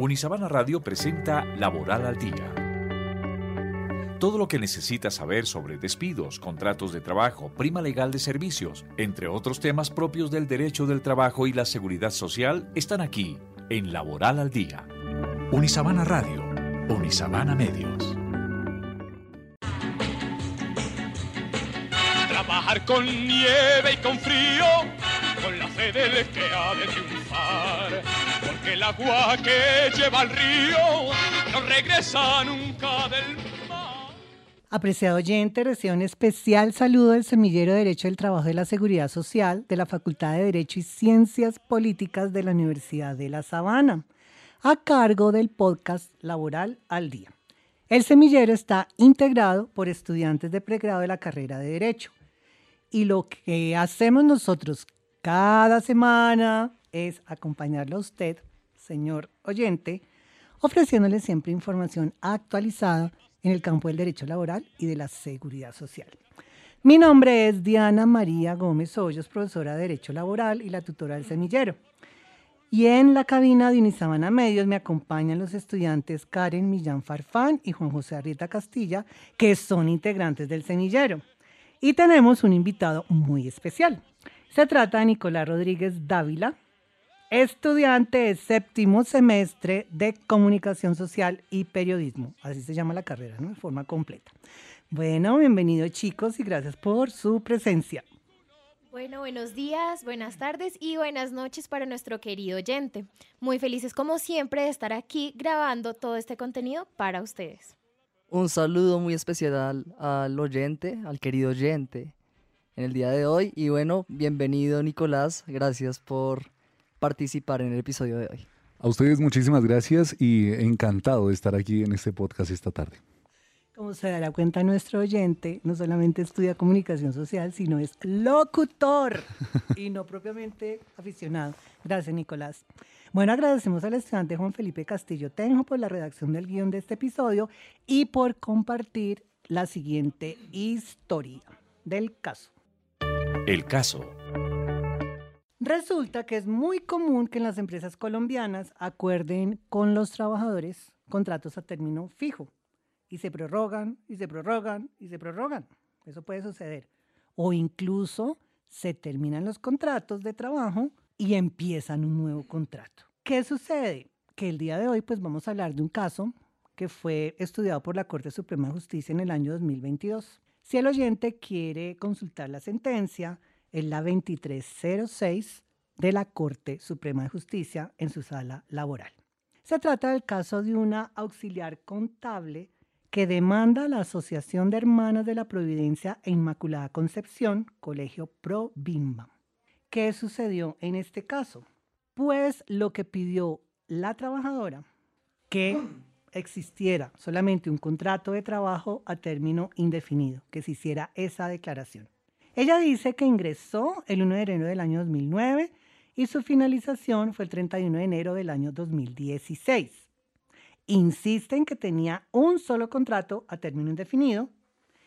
Unisabana Radio presenta Laboral al Día. Todo lo que necesitas saber sobre despidos, contratos de trabajo, prima legal de servicios, entre otros temas propios del derecho del trabajo y la seguridad social, están aquí en Laboral al Día. Unisabana Radio, Unisabana Medios. Trabajar con nieve y con frío, con la fe que ha de triunfar. Porque el agua que lleva al río no regresa nunca del mar. Apreciado oyente, recibe un especial saludo del Semillero de Derecho del Trabajo de la Seguridad Social de la Facultad de Derecho y Ciencias Políticas de la Universidad de La Sabana, a cargo del podcast Laboral al Día. El semillero está integrado por estudiantes de pregrado de la carrera de Derecho. Y lo que hacemos nosotros cada semana es acompañarlo a usted, señor oyente, ofreciéndole siempre información actualizada en el campo del derecho laboral y de la seguridad social. Mi nombre es Diana María Gómez Hoyos, profesora de Derecho Laboral y la tutora del semillero. Y en la cabina de Unisabana Medios me acompañan los estudiantes Karen Millán Farfán y Juan José Arrieta Castilla, que son integrantes del semillero. Y tenemos un invitado muy especial. Se trata de Nicolás Rodríguez Dávila, estudiante de séptimo semestre de Comunicación Social y Periodismo. Así se llama la carrera, ¿no? De forma completa. Bueno, bienvenidos chicos y gracias por su presencia. Bueno, buenos días, buenas tardes y buenas noches para nuestro querido oyente. Muy felices como siempre de estar aquí grabando todo este contenido para ustedes. Un saludo muy especial al, al oyente, al querido oyente en el día de hoy. Y bueno, bienvenido Nicolás, gracias por participar en el episodio de hoy. A ustedes muchísimas gracias y encantado de estar aquí en este podcast esta tarde. Como se dará cuenta nuestro oyente, no solamente estudia comunicación social, sino es locutor y no propiamente aficionado. Gracias, Nicolás. Bueno, agradecemos al estudiante Juan Felipe Castillo Tenjo por la redacción del guion de este episodio y por compartir la siguiente historia del caso. El caso. Resulta que es muy común que en las empresas colombianas acuerden con los trabajadores contratos a término fijo y se prorrogan y se prorrogan y se prorrogan. Eso puede suceder. O incluso se terminan los contratos de trabajo y empiezan un nuevo contrato. ¿Qué sucede? Que el día de hoy pues vamos a hablar de un caso que fue estudiado por la Corte Suprema de Justicia en el año 2022. Si el oyente quiere consultar la sentencia, es la 2306 de la Corte Suprema de Justicia en su sala laboral. Se trata del caso de una auxiliar contable que demanda a la Asociación de Hermanas de la Providencia e Inmaculada Concepción, Colegio Pro Bimba. ¿Qué sucedió en este caso? Pues lo que pidió la trabajadora, que existiera solamente un contrato de trabajo a término indefinido, que se hiciera esa declaración. Ella dice que ingresó el 1 de enero del año 2009 y su finalización fue el 31 de enero del año 2016. Insiste en que tenía un solo contrato a término indefinido.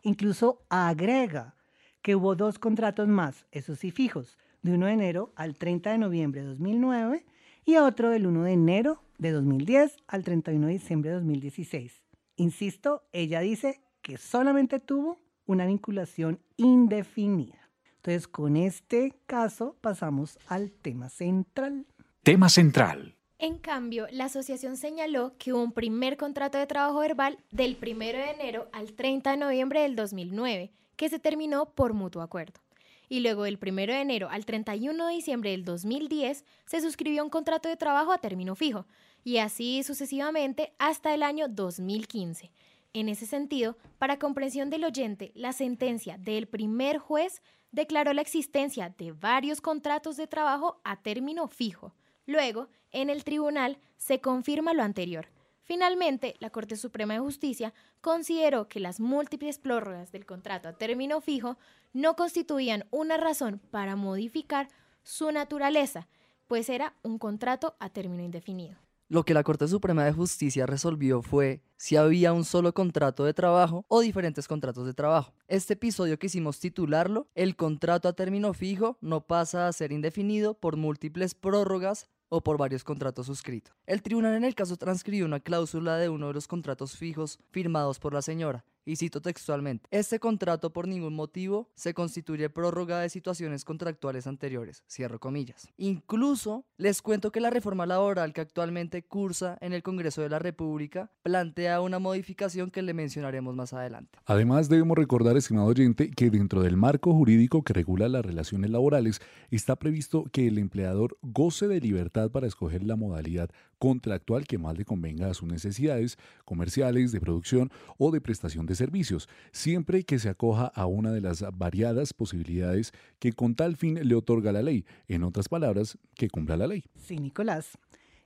Incluso agrega que hubo dos contratos más, esos sí fijos, de 1 de enero al 30 de noviembre de 2009 y otro del 1 de enero de 2010 al 31 de diciembre de 2016. Insisto, ella dice que solamente tuvo una vinculación indefinida. Entonces, con este caso pasamos al tema central. Tema central. En cambio, la asociación señaló que hubo un primer contrato de trabajo verbal del 1 de enero al 30 de noviembre del 2009, que se terminó por mutuo acuerdo. Y luego del 1 de enero al 31 de diciembre del 2010 se suscribió un contrato de trabajo a término fijo, y así sucesivamente hasta el año 2015. En ese sentido, para comprensión del oyente, la sentencia del primer juez declaró la existencia de varios contratos de trabajo a término fijo. Luego, en el tribunal se confirma lo anterior. Finalmente, la Corte Suprema de Justicia consideró que las múltiples prórrogas del contrato a término fijo no constituían una razón para modificar su naturaleza, pues era un contrato a término indefinido. Lo que la Corte Suprema de Justicia resolvió fue si había un solo contrato de trabajo o diferentes contratos de trabajo. Este episodio quisimos titularlo El contrato a término fijo no pasa a ser indefinido por múltiples prórrogas o por varios contratos suscritos. El tribunal en el caso transcribió una cláusula de uno de los contratos fijos firmados por la señora, y cito textualmente, este contrato por ningún motivo se constituye prórroga de situaciones contractuales anteriores, cierro comillas. Incluso les cuento que la reforma laboral que actualmente cursa en el Congreso de la República plantea una modificación que le mencionaremos más adelante. Además, debemos recordar, estimado oyente, que dentro del marco jurídico que regula las relaciones laborales está previsto que el empleador goce de libertad para escoger la modalidad contractual que más le convenga a sus necesidades comerciales, de producción o de prestación de servicios, siempre que se acoja a una de las variadas posibilidades que con tal fin le otorga la ley, en otras palabras, que cumpla la ley. Sí, Nicolás.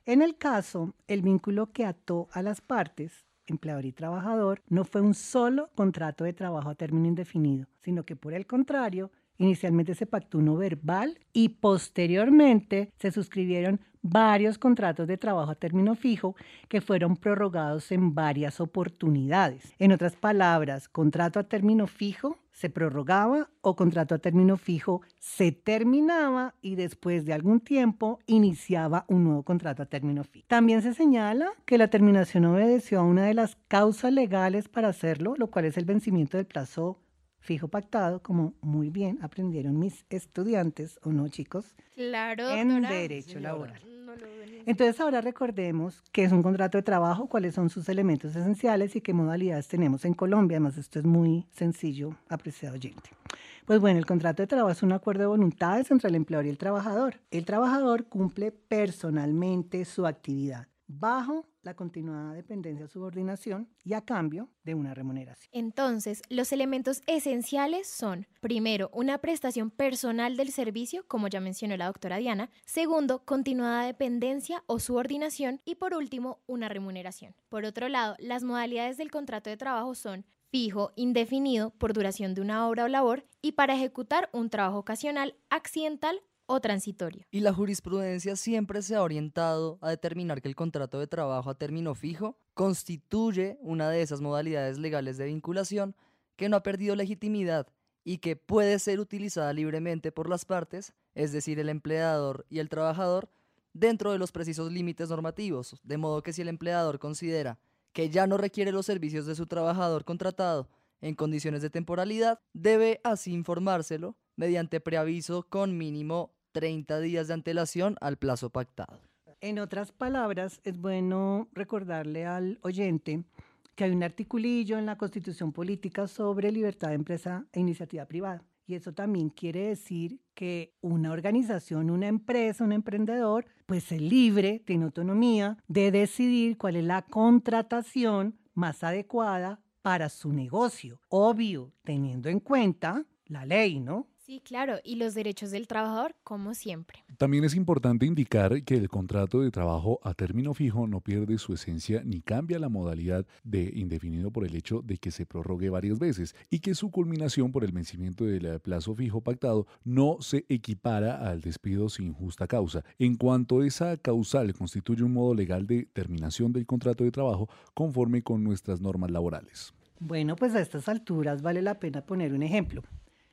En el caso, el vínculo que ató a las partes, empleador y trabajador, no fue un solo contrato de trabajo a término indefinido, sino que por el contrario, Inicialmente se pactó uno verbal y posteriormente se suscribieron varios contratos de trabajo a término fijo que fueron prorrogados en varias oportunidades. En otras palabras, contrato a término fijo se prorrogaba o contrato a término fijo se terminaba y después de algún tiempo iniciaba un nuevo contrato a término fijo. También se señala que la terminación obedeció a una de las causas legales para hacerlo, lo cual es el vencimiento del plazo fijo pactado, como muy bien aprendieron mis estudiantes, ¿o no, chicos? Claro, En derecho laboral. Entonces ahora recordemos qué es un contrato de trabajo, cuáles son sus elementos esenciales y qué modalidades tenemos en Colombia. Además, esto es muy sencillo, apreciado oyente. Pues bueno, el contrato de trabajo es un acuerdo de voluntades entre el empleador y el trabajador. El trabajador cumple personalmente su actividad bajo continuada dependencia o subordinación y a cambio de una remuneración. Entonces, los elementos esenciales son, primero, una prestación personal del servicio, como ya mencionó la doctora Diana, segundo, continuada dependencia o subordinación y por último, una remuneración. Por otro lado, las modalidades del contrato de trabajo son fijo, indefinido, por duración de una obra o labor y para ejecutar un trabajo ocasional, accidental o transitorio. Y la jurisprudencia siempre se ha orientado a determinar que el contrato de trabajo a término fijo constituye una de esas modalidades legales de vinculación que no ha perdido legitimidad y que puede ser utilizada libremente por las partes, es decir, el empleador y el trabajador, dentro de los precisos límites normativos, de modo que si el empleador considera que ya no requiere los servicios de su trabajador contratado en condiciones de temporalidad, debe así informárselo mediante preaviso con mínimo 30 días de antelación al plazo pactado. En otras palabras, es bueno recordarle al oyente que hay un articulillo en la Constitución Política sobre libertad de empresa e iniciativa privada. Y eso también quiere decir que una organización, una empresa, un emprendedor, pues es libre, tiene autonomía de decidir cuál es la contratación más adecuada para su negocio. Obvio, teniendo en cuenta la ley, ¿no? Sí, claro, y los derechos del trabajador, como siempre. También es importante indicar que el contrato de trabajo a término fijo no pierde su esencia ni cambia la modalidad de indefinido por el hecho de que se prorrogue varias veces y que su culminación por el vencimiento del plazo fijo pactado no se equipara al despido sin justa causa, en cuanto esa causal constituye un modo legal de terminación del contrato de trabajo conforme con nuestras normas laborales. Bueno, pues a estas alturas vale la pena poner un ejemplo.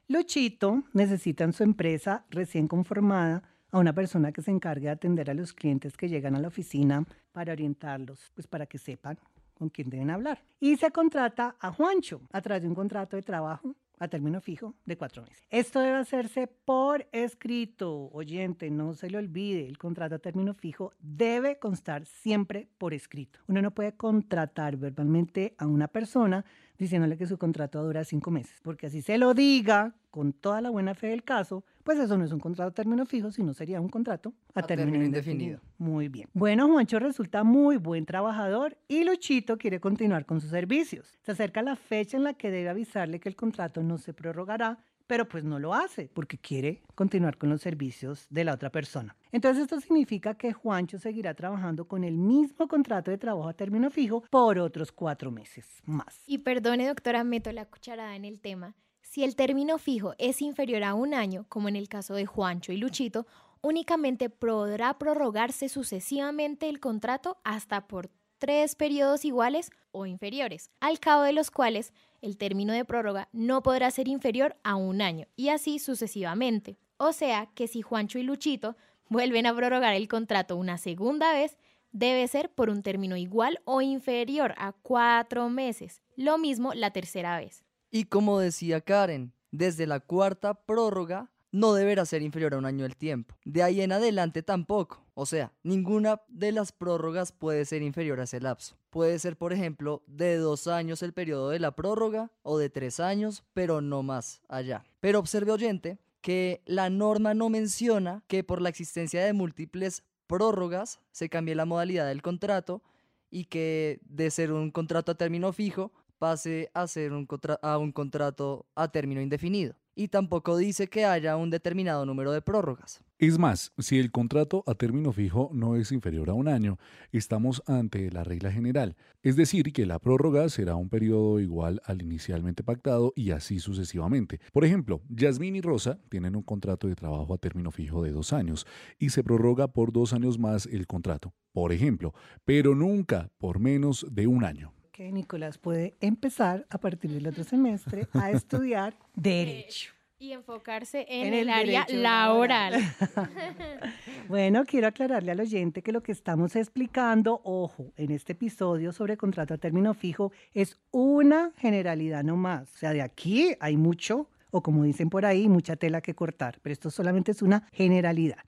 Luchito necesita en su empresa recién conformada a una persona que se encargue de atender a los clientes que llegan a la oficina para orientarlos, pues para que sepan con quién deben hablar. Y se contrata a Juancho a través de un contrato de trabajo a término fijo de cuatro meses. Esto debe hacerse por escrito. Oyente, no se le olvide, el contrato a término fijo debe constar siempre por escrito. Uno no puede contratar verbalmente a una persona diciéndole que su contrato dura cinco meses, porque así se lo diga con toda la buena fe del caso, pues eso no es un contrato a término fijo, sino sería un contrato a, término, indefinido. Muy bien. Bueno, Juancho resulta muy buen trabajador y Luchito quiere continuar con sus servicios. Se acerca la fecha en la que debe avisarle que el contrato no se prorrogará pero pues no lo hace porque quiere continuar con los servicios de la otra persona. Entonces esto significa que Juancho seguirá trabajando con el mismo contrato de trabajo a término fijo por otros cuatro meses más. Y perdone, doctora, meto la cucharada en el tema. Si el término fijo es inferior a un año, como en el caso de Juancho y Luchito, únicamente podrá prorrogarse sucesivamente el contrato hasta por tres periodos iguales o inferiores, al cabo de los cuales el término de prórroga no podrá ser inferior a un año, y así sucesivamente. O sea que si Juancho y Luchito vuelven a prorrogar el contrato una segunda vez, debe ser por un término igual o inferior a cuatro meses. Lo mismo la tercera vez. Y como decía Karen, desde la cuarta prórroga no deberá ser inferior a un año el tiempo. De ahí en adelante tampoco. O sea, ninguna de las prórrogas puede ser inferior a ese lapso. Puede ser, por ejemplo, de dos años el periodo de la prórroga o de tres años, pero no más allá. Pero observe oyente que la norma no menciona que por la existencia de múltiples prórrogas se cambie la modalidad del contrato y que de ser un contrato a término fijo pase a ser un, a un contrato a término indefinido. Y tampoco dice que haya un determinado número de prórrogas. Es más, si el contrato a término fijo no es inferior a un año, estamos ante la regla general, es decir, que la prórroga será un periodo igual al inicialmente pactado y así sucesivamente. Por ejemplo, Yasmín y Rosa tienen un contrato de trabajo a término fijo de dos años y se prorroga por dos años más el contrato, por ejemplo, pero nunca por menos de un año que Nicolás puede empezar a partir del otro semestre a estudiar Derecho. Y enfocarse en, el, área laboral. bueno, quiero aclararle al oyente que lo que estamos explicando, ojo, en este episodio sobre contrato a término fijo es una generalidad no más. O sea, de aquí hay mucho, o como dicen por ahí, mucha tela que cortar, pero esto solamente es una generalidad.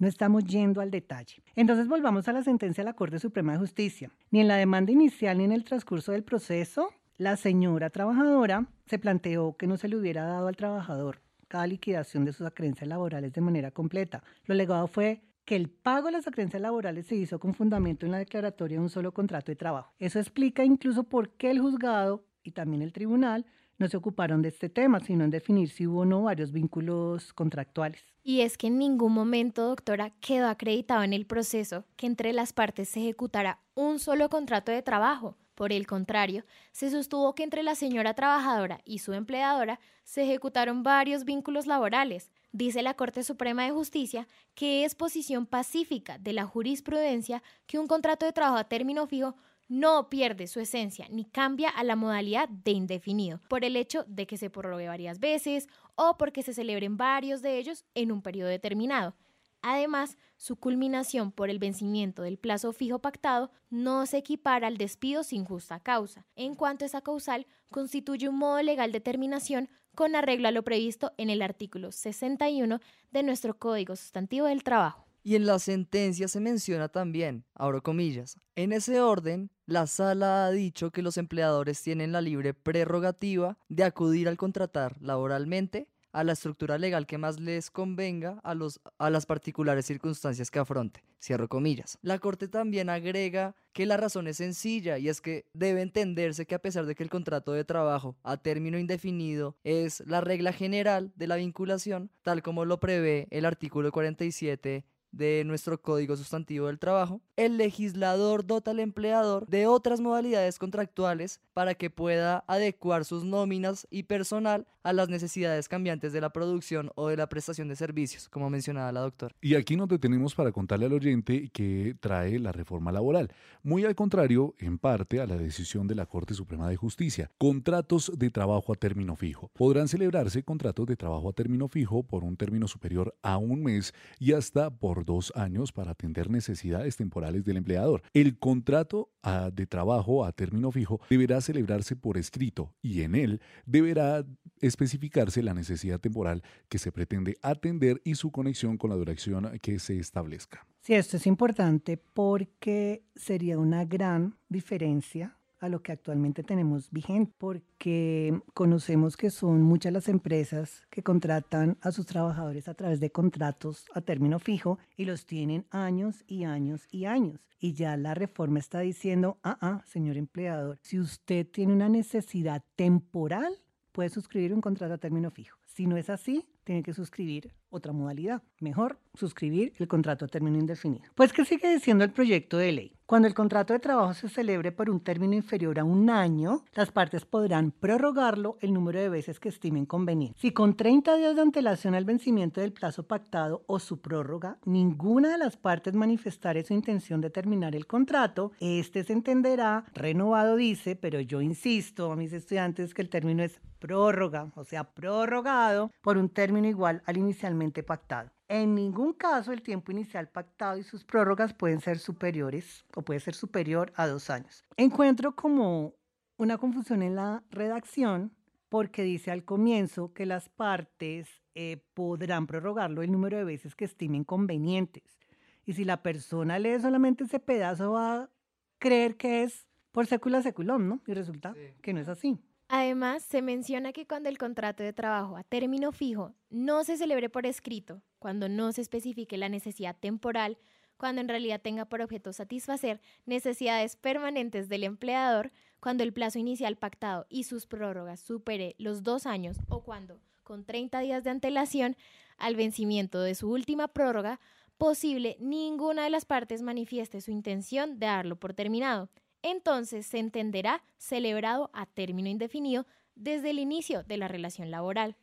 No estamos yendo al detalle. Entonces volvamos a la sentencia de la Corte Suprema de Justicia. Ni en la demanda inicial ni en el transcurso del proceso, la señora trabajadora se planteó que no se le hubiera dado al trabajador cada liquidación de sus acreencias laborales de manera completa. Lo legado fue que el pago de las acreencias laborales se hizo con fundamento en la declaratoria de un solo contrato de trabajo. Eso explica incluso por qué el juzgado y también el tribunal no se ocuparon de este tema, sino en definir si hubo o no varios vínculos contractuales. Y es que en ningún momento, doctora, quedó acreditado en el proceso que entre las partes se ejecutara un solo contrato de trabajo. Por el contrario, se sostuvo que entre la señora trabajadora y su empleadora se ejecutaron varios vínculos laborales. Dice la Corte Suprema de Justicia que es posición pacífica de la jurisprudencia que un contrato de trabajo a término fijo no pierde su esencia ni cambia a la modalidad de indefinido por el hecho de que se prorrogue varias veces o porque se celebren varios de ellos en un periodo determinado. Además, su culminación por el vencimiento del plazo fijo pactado no se equipara al despido sin justa causa, en cuanto esa causal constituye un modo legal de terminación con arreglo a lo previsto en el artículo 61 de nuestro Código Sustantivo del Trabajo. Y en la sentencia se menciona también, abro comillas, en ese orden, la sala ha dicho que los empleadores tienen la libre prerrogativa de acudir al contratar laboralmente a la estructura legal que más les convenga a, los, a las particulares circunstancias que afronte. Cierro comillas. La Corte también agrega que la razón es sencilla y es que debe entenderse que a pesar de que el contrato de trabajo a término indefinido es la regla general de la vinculación, tal como lo prevé el artículo 47 de nuestro Código Sustantivo del Trabajo, el legislador dota al empleador de otras modalidades contractuales para que pueda adecuar sus nóminas y personal a las necesidades cambiantes de la producción o de la prestación de servicios, como mencionaba la doctora. Y aquí nos detenemos para contarle al oyente que trae la reforma laboral, muy al contrario, en parte, a la decisión de la Corte Suprema de Justicia. Contratos de trabajo a término fijo. Podrán celebrarse contratos de trabajo a término fijo por un término superior a un mes y hasta por dos años para atender necesidades temporales del empleador. El contrato ah, de trabajo a término fijo deberá celebrarse por escrito y en él deberá especificarse la necesidad temporal que se pretende atender y su conexión con la duración que se establezca. Sí, esto es importante porque sería una gran diferencia a lo que actualmente tenemos vigente, porque conocemos que son muchas las empresas que contratan a sus trabajadores a través de contratos a término fijo y los tienen años y años y años. Y ya la reforma está diciendo, ah, ah, señor empleador, si usted tiene una necesidad temporal, puede suscribir un contrato a término fijo. Si no es así, tiene que suscribir otra modalidad. Mejor suscribir el contrato a término indefinido. Pues, ¿qué sigue diciendo el proyecto de ley? Cuando el contrato de trabajo se celebre por un término inferior a un año, las partes podrán prorrogarlo el número de veces que estimen conveniente. Si con 30 días de antelación al vencimiento del plazo pactado o su prórroga, ninguna de las partes manifestare su intención de terminar el contrato, este se entenderá renovado, dice, pero yo insisto a mis estudiantes que el término es prórroga, o sea, prorrogado por un término igual al inicialmente pactado. En ningún caso el tiempo inicial pactado y sus prórrogas pueden ser superiores o puede ser superior a dos años. Encuentro como una confusión en la redacción porque dice al comienzo que las partes eh, podrán prorrogarlo el número de veces que estimen convenientes. Y si la persona lee solamente ese pedazo va a creer que es por sécula seculum, ¿no? Y resulta que no es así. Además, se menciona que cuando el contrato de trabajo a término fijo no se celebre por escrito, cuando no se especifique la necesidad temporal, cuando en realidad tenga por objeto satisfacer necesidades permanentes del empleador, cuando el plazo inicial pactado y sus prórrogas supere los dos años o cuando, con 30 días de antelación al vencimiento de su última prórroga, posible ninguna de las partes manifieste su intención de darlo por terminado entonces se entenderá celebrado a término indefinido desde el inicio de la relación laboral.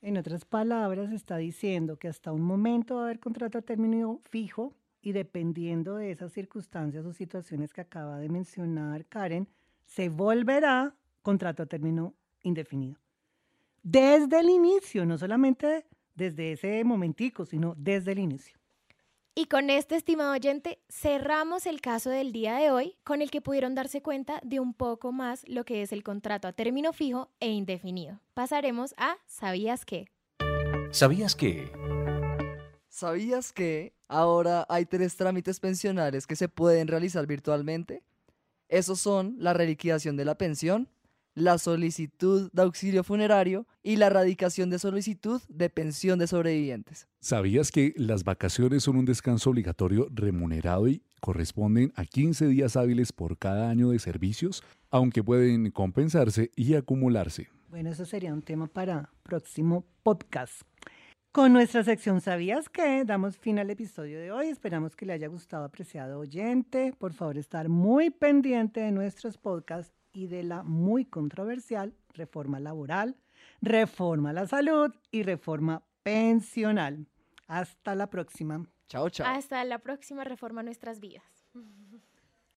En otras palabras, está diciendo que hasta un momento va a haber contrato a término fijo y dependiendo de esas circunstancias o situaciones que acaba de mencionar Karen, se volverá contrato a término indefinido. Desde el inicio, no solamente desde ese momentico, sino desde el inicio. Y con este, estimado oyente, cerramos el caso del día de hoy con el que pudieron darse cuenta de un poco más lo que es el contrato a término fijo e indefinido. Pasaremos a ¿Sabías qué? ¿Sabías qué? ¿Sabías que ahora hay tres trámites pensionales que se pueden realizar virtualmente? Esos son la reliquidación de la pensión, la solicitud de auxilio funerario y la radicación de solicitud de pensión de sobrevivientes. ¿Sabías que las vacaciones son un descanso obligatorio remunerado y corresponden a 15 días hábiles por cada año de servicios, aunque pueden compensarse y acumularse? Bueno, eso sería un tema para próximo podcast. Con nuestra sección ¿Sabías qué? Damos fin al episodio de hoy. Esperamos que le haya gustado, apreciado oyente. Por favor, estar muy pendiente de nuestros podcasts y de la muy controversial reforma laboral, reforma a la salud y reforma pensional. Hasta la próxima. Chao, chao. Hasta la próxima reforma a nuestras vidas.